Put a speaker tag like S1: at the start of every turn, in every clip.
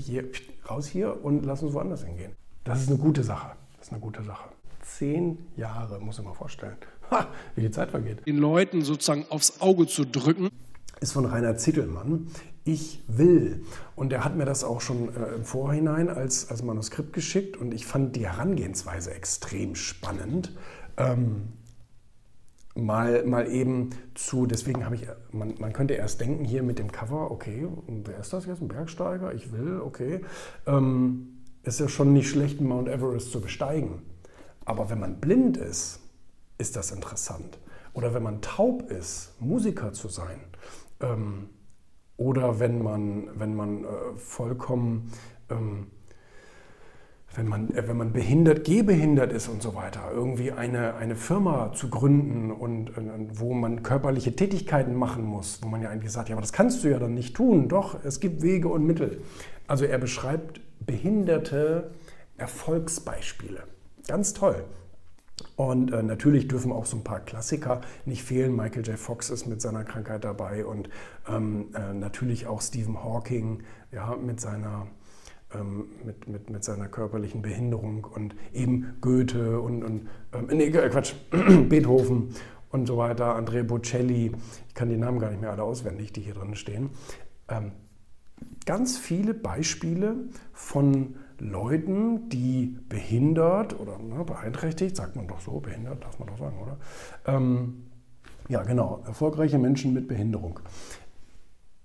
S1: hier, raus hier und lass uns woanders hingehen. Das ist eine gute Sache. Das ist eine gute Sache. Zehn Jahre, muss ich mal vorstellen. Ha, wie die Zeit vergeht.
S2: Den Leuten sozusagen aufs Auge zu drücken.
S1: Ist von Rainer Zittelmann. Ich will. Und er hat mir das auch schon äh, im Vorhinein als, als Manuskript geschickt und ich fand die Herangehensweise extrem spannend. Ähm, mal, mal eben zu, deswegen habe ich, man, man könnte erst denken hier mit dem Cover, okay, wer ist das jetzt? Ein Bergsteiger? Ich will, okay. Ähm, ist ja schon nicht schlecht, Mount Everest zu besteigen. Aber wenn man blind ist, ist das interessant. Oder wenn man taub ist, Musiker zu sein. Ähm, oder wenn man, wenn man äh, vollkommen ähm, wenn man, äh, wenn man behindert, gehbehindert ist und so weiter, irgendwie eine, eine Firma zu gründen und, und, wo man körperliche Tätigkeiten machen muss, wo man ja eigentlich sagt, ja, aber das kannst du ja dann nicht tun. Doch, es gibt Wege und Mittel. Also er beschreibt behinderte Erfolgsbeispiele. Ganz toll. Und äh, natürlich dürfen auch so ein paar Klassiker nicht fehlen. Michael J. Fox ist mit seiner Krankheit dabei und ähm, äh, natürlich auch Stephen Hawking ja, mit seiner mit, mit, mit seiner körperlichen Behinderung und eben Goethe und, und ähm, nee, Quatsch, Beethoven und so weiter, Andrea Bocelli, ich kann die Namen gar nicht mehr alle auswendig, die hier drin stehen. Ähm, ganz viele Beispiele von Leuten, die behindert oder ne, beeinträchtigt, sagt man doch so, behindert darf man doch sagen, oder? Ähm, ja, genau, erfolgreiche Menschen mit Behinderung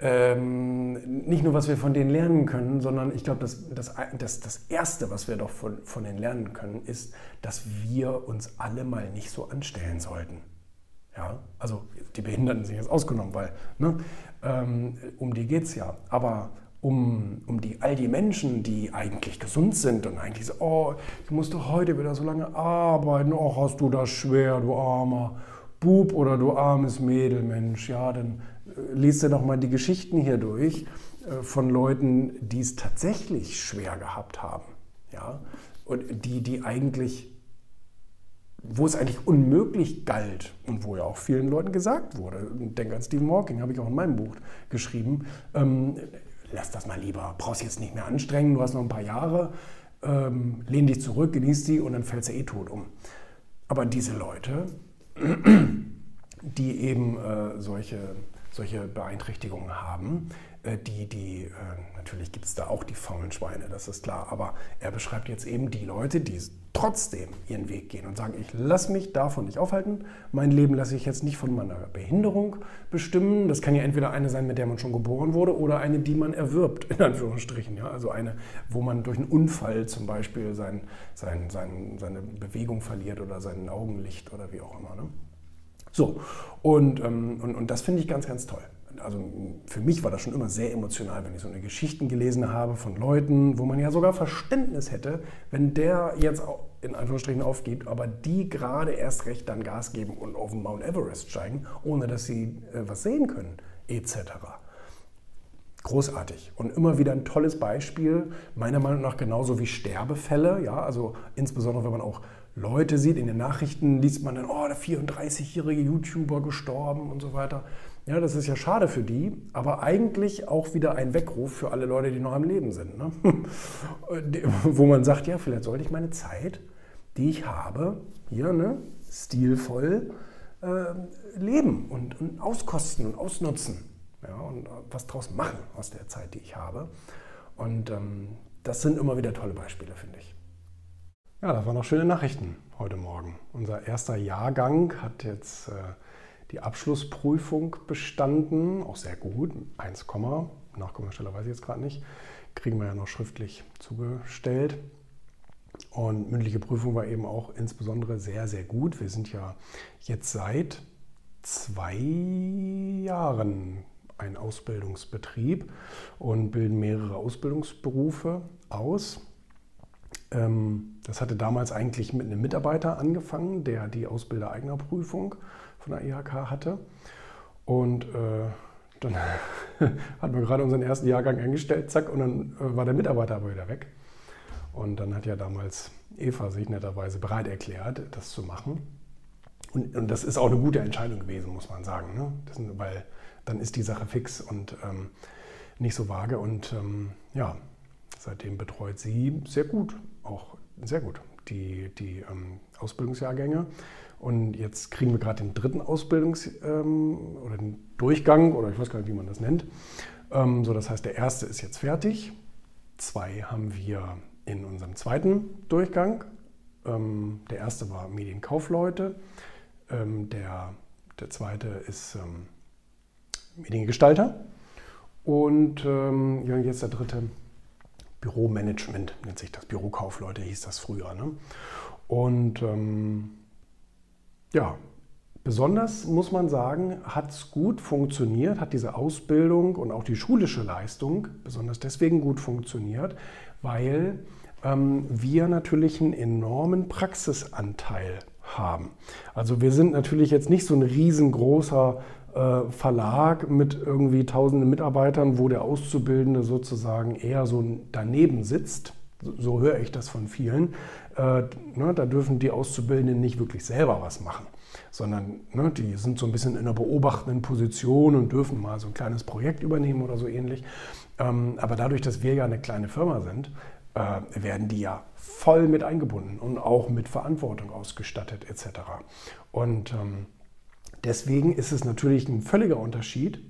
S1: ähm, nicht nur, was wir von denen lernen können, sondern ich glaube, das, das, das, das Erste, was wir doch von, von denen lernen können, ist, dass wir uns alle mal nicht so anstellen sollten. Ja, also die Behinderten sind jetzt ausgenommen, weil ne, ähm, um die geht es ja. Aber um, um die, all die Menschen, die eigentlich gesund sind und eigentlich so, oh, ich musste heute wieder so lange arbeiten, oh, hast du das schwer, du armer Bub oder du armes Mädel, Mensch, ja, dann liest dir noch mal die Geschichten hier durch äh, von Leuten, die es tatsächlich schwer gehabt haben. Ja? Und die, die eigentlich, wo es eigentlich unmöglich galt und wo ja auch vielen Leuten gesagt wurde, denk an Stephen Hawking, habe ich auch in meinem Buch geschrieben, ähm, lass das mal lieber, brauchst jetzt nicht mehr anstrengen, du hast noch ein paar Jahre, ähm, lehn dich zurück, genieß die und dann fällst du eh tot um. Aber diese Leute, die eben äh, solche solche Beeinträchtigungen haben. Äh, die, die, äh, natürlich gibt es da auch die faulen Schweine, das ist klar. Aber er beschreibt jetzt eben die Leute, die trotzdem ihren Weg gehen und sagen, ich lasse mich davon nicht aufhalten. Mein Leben lasse ich jetzt nicht von meiner Behinderung bestimmen. Das kann ja entweder eine sein, mit der man schon geboren wurde, oder eine, die man erwirbt, in Anführungsstrichen. Ja? Also eine, wo man durch einen Unfall zum Beispiel sein, sein, sein, seine Bewegung verliert oder sein Augenlicht oder wie auch immer. Ne? So, und, ähm, und, und das finde ich ganz, ganz toll. Also für mich war das schon immer sehr emotional, wenn ich so eine Geschichten gelesen habe von Leuten, wo man ja sogar Verständnis hätte, wenn der jetzt in Anführungsstrichen aufgibt, aber die gerade erst recht dann Gas geben und auf den Mount Everest steigen, ohne dass sie äh, was sehen können, etc. Großartig und immer wieder ein tolles Beispiel, meiner Meinung nach genauso wie Sterbefälle, ja, also insbesondere wenn man auch Leute sieht. In den Nachrichten liest man dann, oh, der 34-jährige YouTuber gestorben und so weiter. Ja, das ist ja schade für die, aber eigentlich auch wieder ein Weckruf für alle Leute, die noch am Leben sind. Ne? Wo man sagt, ja, vielleicht sollte ich meine Zeit, die ich habe, hier ne, stilvoll äh, leben und, und, auskosten und ausnutzen. Ja, und was draus machen aus der Zeit, die ich habe. Und ähm, das sind immer wieder tolle Beispiele, finde ich. Ja, das waren noch schöne Nachrichten heute Morgen. Unser erster Jahrgang hat jetzt äh, die Abschlussprüfung bestanden, auch sehr gut, 1, Nachkommastelle weiß ich jetzt gerade nicht, kriegen wir ja noch schriftlich zugestellt. Und mündliche Prüfung war eben auch insbesondere sehr, sehr gut. Wir sind ja jetzt seit zwei Jahren ein Ausbildungsbetrieb und bilden mehrere Ausbildungsberufe aus. Ähm, das hatte damals eigentlich mit einem Mitarbeiter angefangen, der die Ausbildereignerprüfung von der IHK hatte. Und äh, dann hatten wir gerade unseren ersten Jahrgang eingestellt, zack, und dann äh, war der Mitarbeiter aber wieder weg. Und dann hat ja damals Eva sich netterweise bereit erklärt, das zu machen. Und, und das ist auch eine gute Entscheidung gewesen, muss man sagen. Ne? Das, weil dann ist die Sache fix und ähm, nicht so vage. Und ähm, ja, seitdem betreut sie sehr gut, auch sehr gut, die, die ähm, Ausbildungsjahrgänge. Und jetzt kriegen wir gerade den dritten Ausbildungs- ähm, oder den Durchgang, oder ich weiß gar nicht, wie man das nennt. Ähm, so, das heißt, der erste ist jetzt fertig. Zwei haben wir in unserem zweiten Durchgang. Ähm, der erste war Medienkaufleute. Ähm, der, der zweite ist Mediengestalter. Und ähm, jetzt der dritte Büromanagement nennt sich das. Bürokaufleute hieß das früher. Ne? Und ähm, ja, besonders muss man sagen, hat es gut funktioniert, hat diese Ausbildung und auch die schulische Leistung besonders deswegen gut funktioniert, weil ähm, wir natürlich einen enormen Praxisanteil haben. Also wir sind natürlich jetzt nicht so ein riesengroßer Verlag mit irgendwie tausenden Mitarbeitern, wo der Auszubildende sozusagen eher so daneben sitzt. So höre ich das von vielen. Äh, ne, da dürfen die Auszubildenden nicht wirklich selber was machen, sondern ne, die sind so ein bisschen in einer beobachtenden Position und dürfen mal so ein kleines Projekt übernehmen oder so ähnlich. Ähm, aber dadurch, dass wir ja eine kleine Firma sind, äh, werden die ja voll mit eingebunden und auch mit Verantwortung ausgestattet etc. Und ähm, Deswegen ist es natürlich ein völliger Unterschied.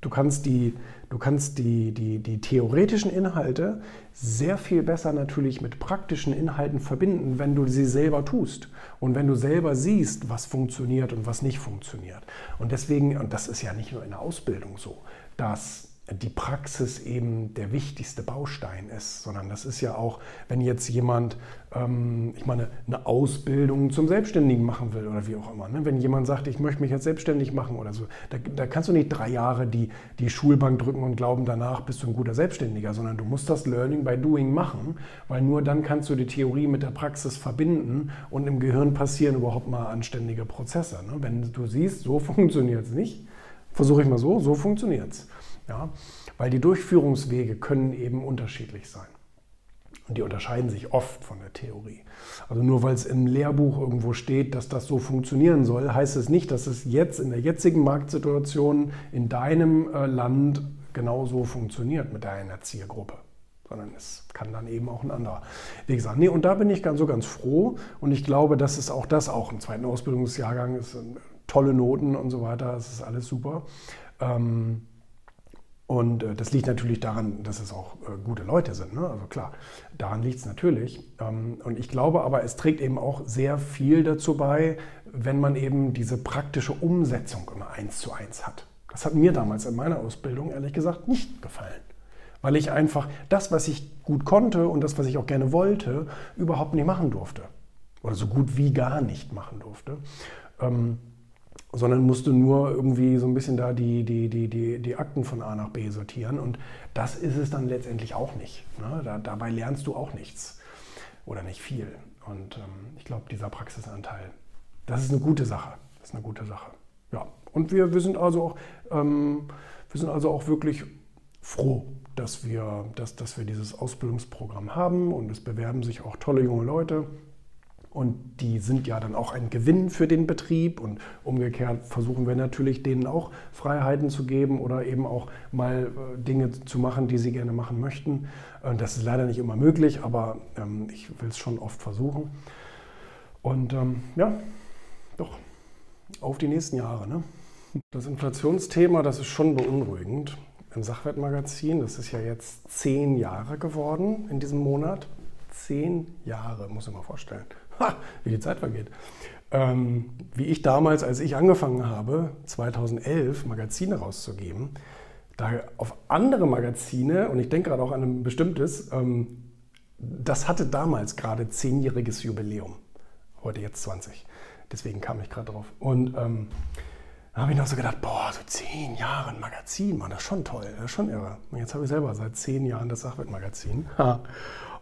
S1: Du kannst die, du kannst die, die, die theoretischen Inhalte sehr viel besser natürlich mit praktischen Inhalten verbinden, wenn du sie selber tust und wenn du selber siehst, was funktioniert und was nicht funktioniert. Und deswegen, und das ist ja nicht nur in der Ausbildung so, dass die Praxis eben der wichtigste Baustein ist, sondern das ist ja auch, wenn jetzt jemand, ähm, ich meine, eine Ausbildung zum Selbstständigen machen will oder wie auch immer. Ne? Wenn jemand sagt, ich möchte mich jetzt selbstständig machen oder so, da, da, kannst du nicht drei Jahre die, die Schulbank drücken und glauben, danach bist du ein guter Selbstständiger, sondern du musst das Learning by Doing machen, weil nur dann kannst du die Theorie mit der Praxis verbinden und im Gehirn passieren überhaupt mal anständige Prozesse. Ne? Wenn du siehst, so funktioniert es nicht, versuche ich mal so, so funktioniert es. Ja? Weil die Durchführungswege können eben unterschiedlich sein. Und die unterscheiden sich oft von der Theorie. Also nur weil es im Lehrbuch irgendwo steht, dass das so funktionieren soll, heißt es nicht, dass es jetzt in der jetzigen Marktsituation in deinem äh, Land genauso funktioniert mit deiner Zielgruppe. Sondern es kann dann eben auch ein anderer Weg sein. Nee, und da bin ich ganz so ganz froh. Und ich glaube, dass es auch das auch im zweiten Ausbildungsjahrgang ist. Tolle Noten und so weiter. Es ist alles super. Ähm, und äh, das liegt natürlich daran, dass es auch äh, gute Leute sind. Ne? Also klar, daran liegt es natürlich. Ähm, und ich glaube aber, es trägt eben auch sehr viel dazu bei, wenn man eben diese praktische Umsetzung immer eins zu eins hat. Das hat mir damals in meiner Ausbildung ehrlich gesagt nicht gefallen. Weil ich einfach das, was ich gut konnte und das, was ich auch gerne wollte, überhaupt nicht machen durfte. Oder so gut wie gar nicht machen durfte. Ähm, sondern musste nur irgendwie so ein bisschen da die, die, die, die, die Akten von A nach B sortieren. Und das ist es dann letztendlich auch nicht. Ne? Da, dabei lernst du auch nichts oder nicht viel. Und ähm, ich glaube, dieser Praxisanteil, das ist eine gute Sache. Das ist eine gute Sache. Ja. Und wir, wir, sind, also auch, ähm, wir sind also auch wirklich froh, dass wir, dass, dass wir dieses Ausbildungsprogramm haben und es bewerben sich auch tolle junge Leute. Und die sind ja dann auch ein Gewinn für den Betrieb. Und umgekehrt versuchen wir natürlich denen auch Freiheiten zu geben oder eben auch mal äh, Dinge zu machen, die sie gerne machen möchten. Äh, das ist leider nicht immer möglich, aber ähm, ich will es schon oft versuchen. Und ähm, ja, doch, auf die nächsten Jahre. Ne? Das Inflationsthema, das ist schon beunruhigend. Im Sachwertmagazin, das ist ja jetzt zehn Jahre geworden in diesem Monat. Zehn Jahre, muss ich mal vorstellen. Ha, wie die Zeit vergeht. Ähm, wie ich damals, als ich angefangen habe, 2011 Magazine rauszugeben, da auf andere Magazine, und ich denke gerade auch an ein bestimmtes, ähm, das hatte damals gerade zehnjähriges Jubiläum. Heute jetzt 20. Deswegen kam ich gerade drauf. Und ähm, da habe ich noch so gedacht, boah, so zehn Jahre ein Magazin, man, das ist schon toll, das ist schon irre. Und jetzt habe ich selber seit zehn Jahren das Sachwelt-Magazin.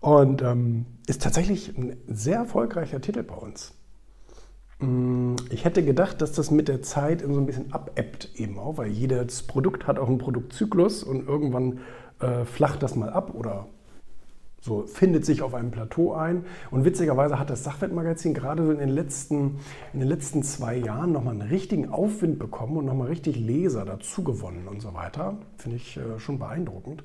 S1: Und ähm, ist tatsächlich ein sehr erfolgreicher Titel bei uns. Mm, ich hätte gedacht, dass das mit der Zeit so ein bisschen abebbt eben auch, weil jedes Produkt hat auch einen Produktzyklus und irgendwann äh, flacht das mal ab oder so findet sich auf einem Plateau ein. Und witzigerweise hat das Sachwertmagazin gerade so in den letzten, in den letzten zwei Jahren nochmal einen richtigen Aufwind bekommen und nochmal richtig Leser dazu gewonnen und so weiter. Finde ich äh, schon beeindruckend.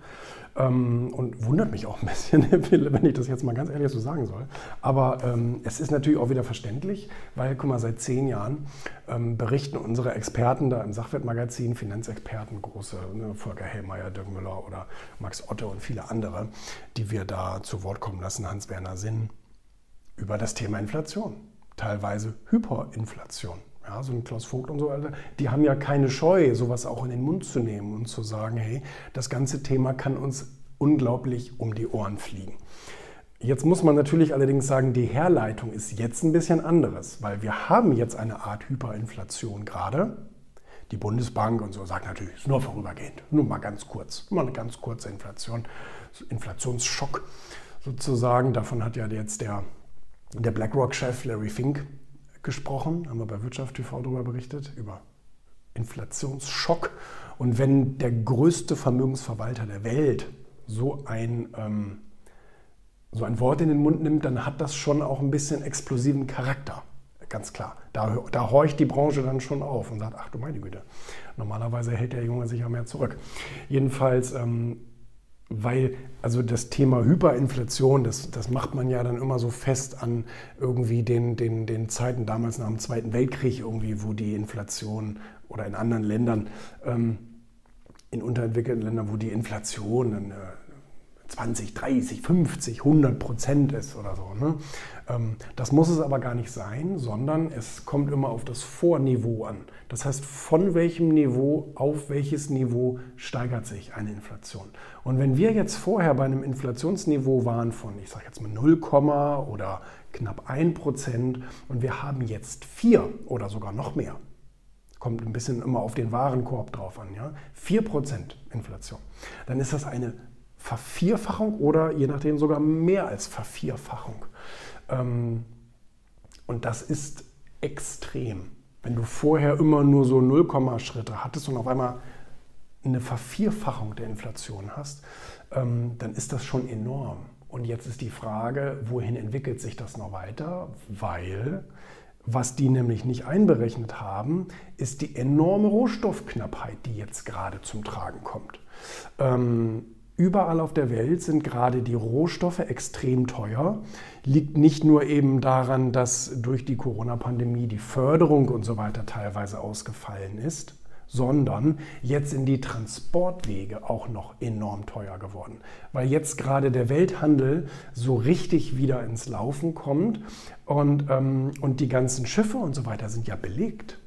S1: Ähm, und wundert mich auch ein bisschen, wenn ich das jetzt mal ganz ehrlich so sagen soll. Aber ähm, es ist natürlich auch wieder verständlich, weil, guck mal, seit zehn Jahren ähm, berichten unsere Experten da im Sachwertmagazin, Finanzexperten, große, ne, Volker Hellmeier, Dirk Müller oder Max Otte und viele andere, die wir da zu Wort kommen lassen, Hans-Werner Sinn, über das Thema Inflation, teilweise Hyperinflation. Ja, so ein Klaus Vogt und so weiter, die haben ja keine Scheu, sowas auch in den Mund zu nehmen und zu sagen, hey, das ganze Thema kann uns unglaublich um die Ohren fliegen. Jetzt muss man natürlich allerdings sagen, die Herleitung ist jetzt ein bisschen anderes, weil wir haben jetzt eine Art Hyperinflation gerade. Die Bundesbank und so sagt natürlich, ist nur vorübergehend, nur mal ganz kurz, nur eine ganz kurze Inflation, Inflationsschock sozusagen. Davon hat ja jetzt der, der BlackRock-Chef Larry Fink gesprochen, haben wir bei Wirtschaft TV darüber berichtet, über Inflationsschock. Und wenn der größte Vermögensverwalter der Welt so ein, ähm, so ein Wort in den Mund nimmt, dann hat das schon auch ein bisschen explosiven Charakter. Ganz klar. Da, da horcht die Branche dann schon auf und sagt, ach du meine Güte, normalerweise hält der Junge sich ja mehr zurück. Jedenfalls ähm, weil also das Thema Hyperinflation, das, das macht man ja dann immer so fest an irgendwie den, den, den Zeiten damals nach dem Zweiten Weltkrieg, irgendwie, wo die Inflation oder in anderen Ländern, ähm, in unterentwickelten Ländern, wo die Inflation dann, äh, 20, 30, 50, 100 Prozent ist oder so. Ne? Ähm, das muss es aber gar nicht sein, sondern es kommt immer auf das Vorniveau an. Das heißt, von welchem Niveau auf welches Niveau steigert sich eine Inflation. Und wenn wir jetzt vorher bei einem Inflationsniveau waren von, ich sage jetzt mal 0, oder knapp 1 Prozent und wir haben jetzt 4 oder sogar noch mehr, kommt ein bisschen immer auf den Warenkorb drauf an, ja? 4 Prozent Inflation, dann ist das eine Vervierfachung oder je nachdem sogar mehr als Vervierfachung. Ähm, und das ist extrem. Wenn du vorher immer nur so 0, Schritte hattest und auf einmal eine Vervierfachung der Inflation hast, ähm, dann ist das schon enorm. Und jetzt ist die Frage, wohin entwickelt sich das noch weiter? Weil was die nämlich nicht einberechnet haben, ist die enorme Rohstoffknappheit, die jetzt gerade zum Tragen kommt. Ähm, Überall auf der Welt sind gerade die Rohstoffe extrem teuer. Liegt nicht nur eben daran, dass durch die Corona-Pandemie die Förderung und so weiter teilweise ausgefallen ist, sondern jetzt sind die Transportwege auch noch enorm teuer geworden, weil jetzt gerade der Welthandel so richtig wieder ins Laufen kommt und, ähm, und die ganzen Schiffe und so weiter sind ja belegt.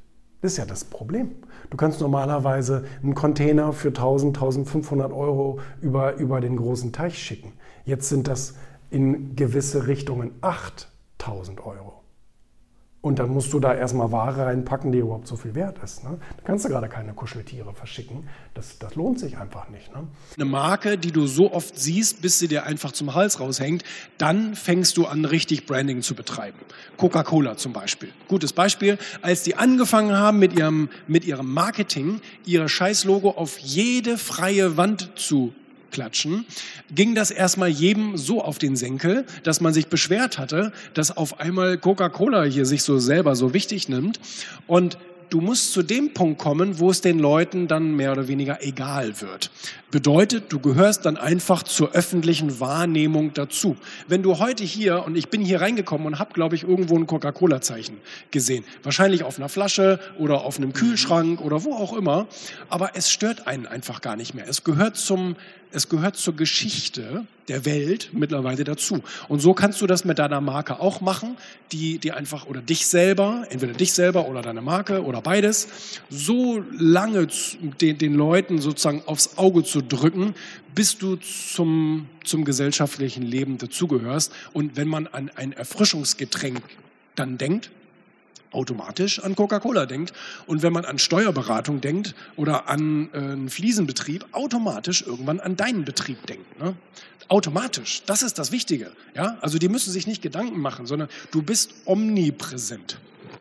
S1: Das ist ja das Problem. Du kannst normalerweise einen Container für 1000, 1500 Euro über, über den großen Teich schicken. Jetzt sind das in gewisse Richtungen 8000 Euro. Und dann musst du da erstmal Ware reinpacken, die überhaupt so viel wert ist. Ne? Da kannst du gerade keine Kuscheltiere verschicken. Das, das lohnt sich einfach nicht. Ne?
S2: Eine Marke, die du so oft siehst, bis sie dir einfach zum Hals raushängt, dann fängst du an, richtig Branding zu betreiben. Coca-Cola zum Beispiel. Gutes Beispiel. Als die angefangen haben mit ihrem, mit ihrem Marketing, ihr Scheißlogo auf jede freie Wand zu klatschen, ging das erstmal jedem so auf den Senkel, dass man sich beschwert hatte, dass auf einmal Coca-Cola hier sich so selber so wichtig nimmt. Und du musst zu dem Punkt kommen, wo es den Leuten dann mehr oder weniger egal wird. Bedeutet, du gehörst dann einfach zur öffentlichen Wahrnehmung dazu. Wenn du heute hier, und ich bin hier reingekommen und habe, glaube ich, irgendwo ein Coca-Cola-Zeichen gesehen. Wahrscheinlich auf einer Flasche oder auf einem Kühlschrank oder wo auch immer. Aber es stört einen einfach gar nicht mehr. Es gehört zum es gehört zur Geschichte der Welt mittlerweile dazu. Und so kannst du das mit deiner Marke auch machen, die, die einfach, oder dich selber, entweder dich selber oder deine Marke oder beides, so lange den, den Leuten sozusagen aufs Auge zu drücken, bis du zum, zum gesellschaftlichen Leben dazugehörst. Und wenn man an ein Erfrischungsgetränk dann denkt, automatisch an Coca-Cola denkt und wenn man an Steuerberatung denkt oder an äh, einen Fliesenbetrieb, automatisch irgendwann an deinen Betrieb denkt. Ne? Automatisch, das ist das Wichtige. Ja? Also die müssen sich nicht Gedanken machen, sondern du bist omnipräsent.